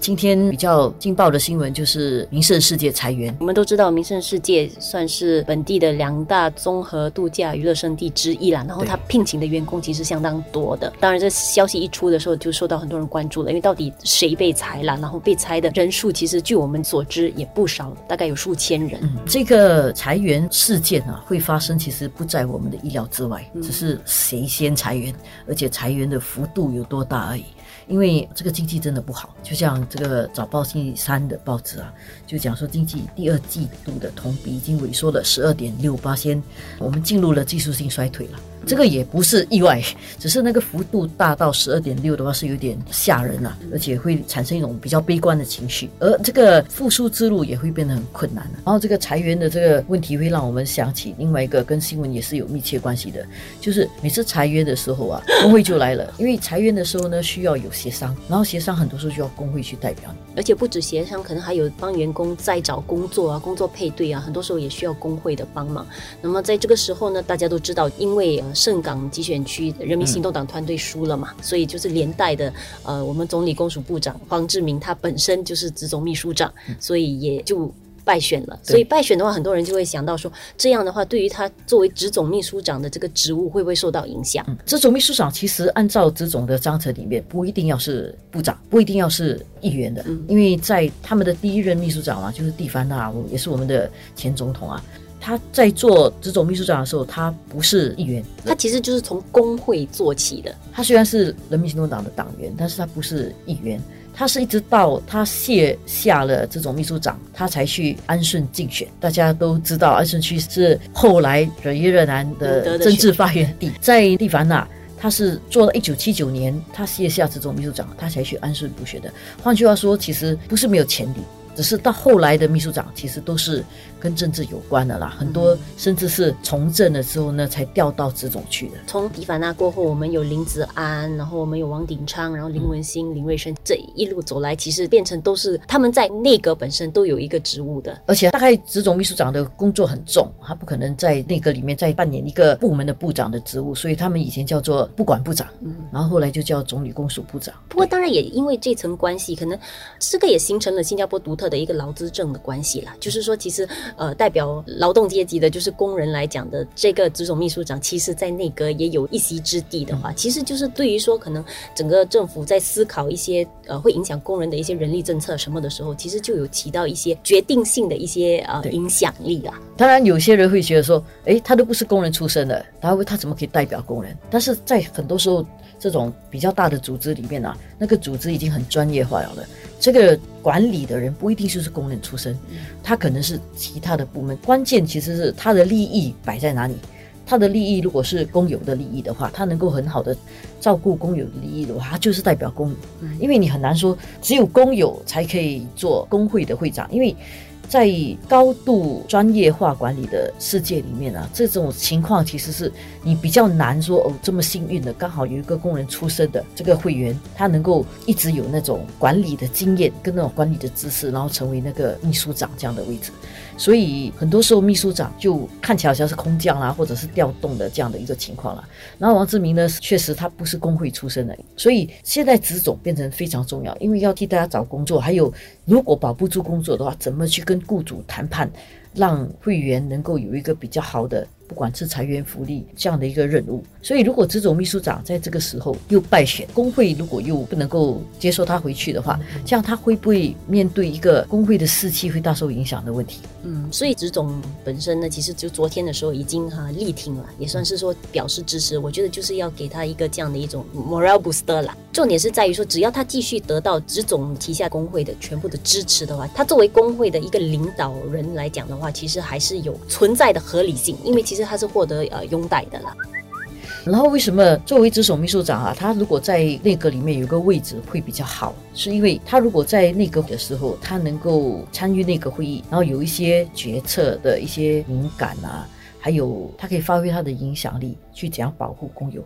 今天比较劲爆的新闻就是名胜世界裁员。我们都知道，名胜世界算是本地的两大综合度假娱乐胜地之一啦。然后他聘请的员工其实相当多的。当然，这消息一出的时候，就受到很多人关注了。因为到底谁被裁了？然后被裁的人数，其实据我们所知也不少，大概有数千人。这个裁员事件啊，会发生，其实不在我们的意料之外，只是谁先裁员，而且裁员的幅度有多大而已。因为这个经济真的不好，就像这个早报星期三的报纸啊，就讲说经济第二季度的同比已经萎缩了十二点六八先，我们进入了技术性衰退了。这个也不是意外，只是那个幅度大到十二点六的话是有点吓人了，而且会产生一种比较悲观的情绪，而这个复苏之路也会变得很困难。然后这个裁员的这个问题会让我们想起另外一个跟新闻也是有密切关系的，就是每次裁员的时候啊，工会就来了，因为裁员的时候呢需要有协商，然后协商很多时候就要工会去代表，而且不止协商，可能还有帮员工再找工作啊，工作配对啊，很多时候也需要工会的帮忙。那么在这个时候呢，大家都知道，因为呃盛港集选区人民行动党团队输了嘛，所以就是连带的，呃，我们总理公署部长黄志明他本身就是职总秘书长，所以也就败选了。所以败选的话，很多人就会想到说，这样的话，对于他作为职总秘书长的这个职务，会不会受到影响？职总秘书长其实按照职总的章程里面，不一定要是部长，不一定要是议员的，因为在他们的第一任秘书长啊，就是蒂凡纳，也是我们的前总统啊。他在做这种秘书长的时候，他不是议员，他其实就是从工会做起的。他虽然是人民行动党的党员，但是他不是议员。他是一直到他卸下了这种秘书长，他才去安顺竞选。大家都知道，安顺区是后来惹一热南的政治发源地。在蒂凡纳，他是做了一九七九年，他卸下这种秘书长，他才去安顺补选的。换句话说，其实不是没有潜力。只是到后来的秘书长，其实都是跟政治有关的啦。很多甚至是从政了之后呢，才调到职总去的。从迪凡纳过后，我们有林子安，然后我们有王鼎昌，然后林文新、林瑞生，这一路走来，其实变成都是他们在内阁本身都有一个职务的。而且大概职总秘书长的工作很重，他不可能在内阁里面再扮演一个部门的部长的职务，所以他们以前叫做不管部长，嗯，然后后来就叫总理公署部长。不过当然也因为这层关系，可能这个也形成了新加坡独特。的一个劳资政的关系啦，就是说，其实呃，代表劳动阶级的，就是工人来讲的这个职总秘书长，其实在内阁也有一席之地的话，其实就是对于说，可能整个政府在思考一些呃会影响工人的一些人力政策什么的时候，其实就有起到一些决定性的一些呃影响力啊。当然，有些人会觉得说，哎，他都不是工人出身的，他会他怎么可以代表工人？但是在很多时候，这种比较大的组织里面啊，那个组织已经很专业化了的。这个管理的人不一定就是工人出身，他可能是其他的部门。关键其实是他的利益摆在哪里。他的利益如果是公有的利益的话，他能够很好的照顾公有的利益的话，他就是代表公有。因为你很难说只有公有才可以做工会的会长，因为。在高度专业化管理的世界里面啊，这种情况其实是你比较难说哦。这么幸运的，刚好有一个工人出身的这个会员，他能够一直有那种管理的经验跟那种管理的知识，然后成为那个秘书长这样的位置。所以很多时候秘书长就看起来好像是空降啦，或者是调动的这样的一个情况了。然后王志明呢，确实他不是工会出身的，所以现在职总变成非常重要，因为要替大家找工作，还有如果保不住工作的话，怎么去跟雇主谈判，让会员能够有一个比较好的。不管是裁员福利这样的一个任务，所以如果这种秘书长在这个时候又败选，工会如果又不能够接受他回去的话，这样他会不会面对一个工会的士气会大受影响的问题？嗯，所以职总本身呢，其实就昨天的时候已经哈力挺了，也算是说表示支持。我觉得就是要给他一个这样的一种 morale booster 啦。重点是在于说，只要他继续得到职总旗下工会的全部的支持的话，他作为工会的一个领导人来讲的话，其实还是有存在的合理性，因为其。其实他是获得呃拥戴的啦。然后为什么作为执守秘书长啊，他如果在内阁里面有个位置会比较好？是因为他如果在内阁的时候，他能够参与内阁会议，然后有一些决策的一些敏感啊，还有他可以发挥他的影响力去怎样保护公有。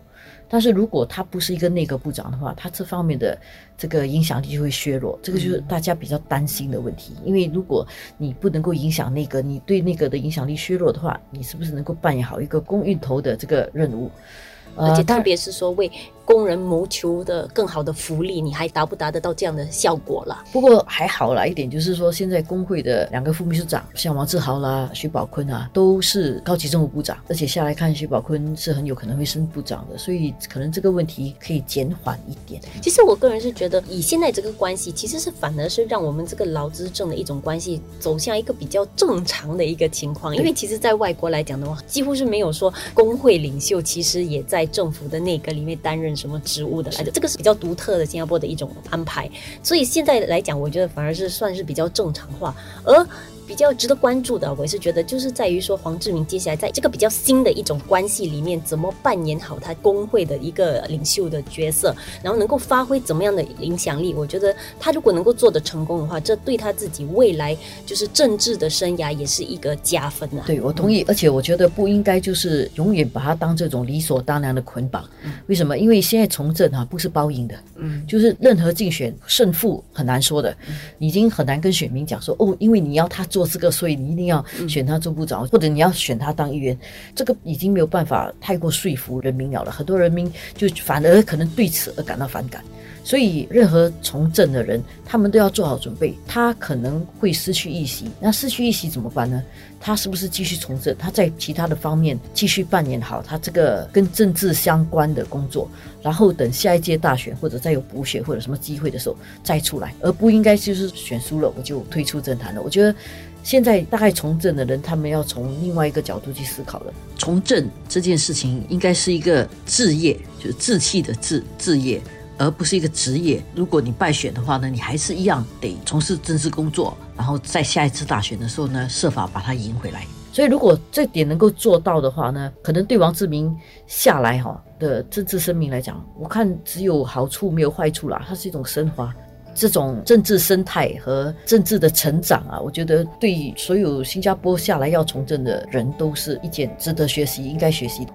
但是如果他不是一个内阁部长的话，他这方面的这个影响力就会削弱，这个就是大家比较担心的问题。因为如果你不能够影响内阁，你对内阁的影响力削弱的话，你是不是能够扮演好一个公运头的这个任务？而且特别是说为。工人谋求的更好的福利，你还达不达得到这样的效果了？不过还好啦，一点就是说，现在工会的两个副秘书长，像王志豪啦、徐宝坤啊，都是高级政务部长，而且下来看，徐宝坤是很有可能会升部长的，所以可能这个问题可以减缓一点。其实我个人是觉得，以现在这个关系，其实是反而是让我们这个劳资政的一种关系走向一个比较正常的一个情况。因为其实，在外国来讲的话，几乎是没有说工会领袖其实也在政府的内阁里面担任什么职务的来着。这个是比较独特的新加坡的一种安排，所以现在来讲，我觉得反而是算是比较正常化，而。比较值得关注的，我也是觉得，就是在于说黄志明接下来在这个比较新的一种关系里面，怎么扮演好他工会的一个领袖的角色，然后能够发挥怎么样的影响力。我觉得他如果能够做得成功的话，这对他自己未来就是政治的生涯也是一个加分啊。对，我同意，而且我觉得不应该就是永远把他当这种理所当然的捆绑。为什么？因为现在从政啊，不是包赢的，嗯，就是任何竞选胜负很难说的，已经很难跟选民讲说哦，因为你要他做。做这个，所以你一定要选他做部长，或者你要选他当议员，这个已经没有办法太过说服人民了了。很多人民就反而可能对此而感到反感。所以，任何从政的人，他们都要做好准备。他可能会失去一席，那失去一席怎么办呢？他是不是继续从政？他在其他的方面继续扮演好他这个跟政治相关的工作，然后等下一届大选或者再有补选或者什么机会的时候再出来，而不应该就是选输了我就退出政坛了。我觉得现在大概从政的人，他们要从另外一个角度去思考了。从政这件事情应该是一个置业，就是志气的志置业。而不是一个职业。如果你败选的话呢，你还是一样得从事政治工作，然后在下一次大选的时候呢，设法把它赢回来。所以，如果这点能够做到的话呢，可能对王志明下来哈的政治生命来讲，我看只有好处没有坏处啦。它是一种升华，这种政治生态和政治的成长啊，我觉得对所有新加坡下来要从政的人都是一件值得学习、应该学习的。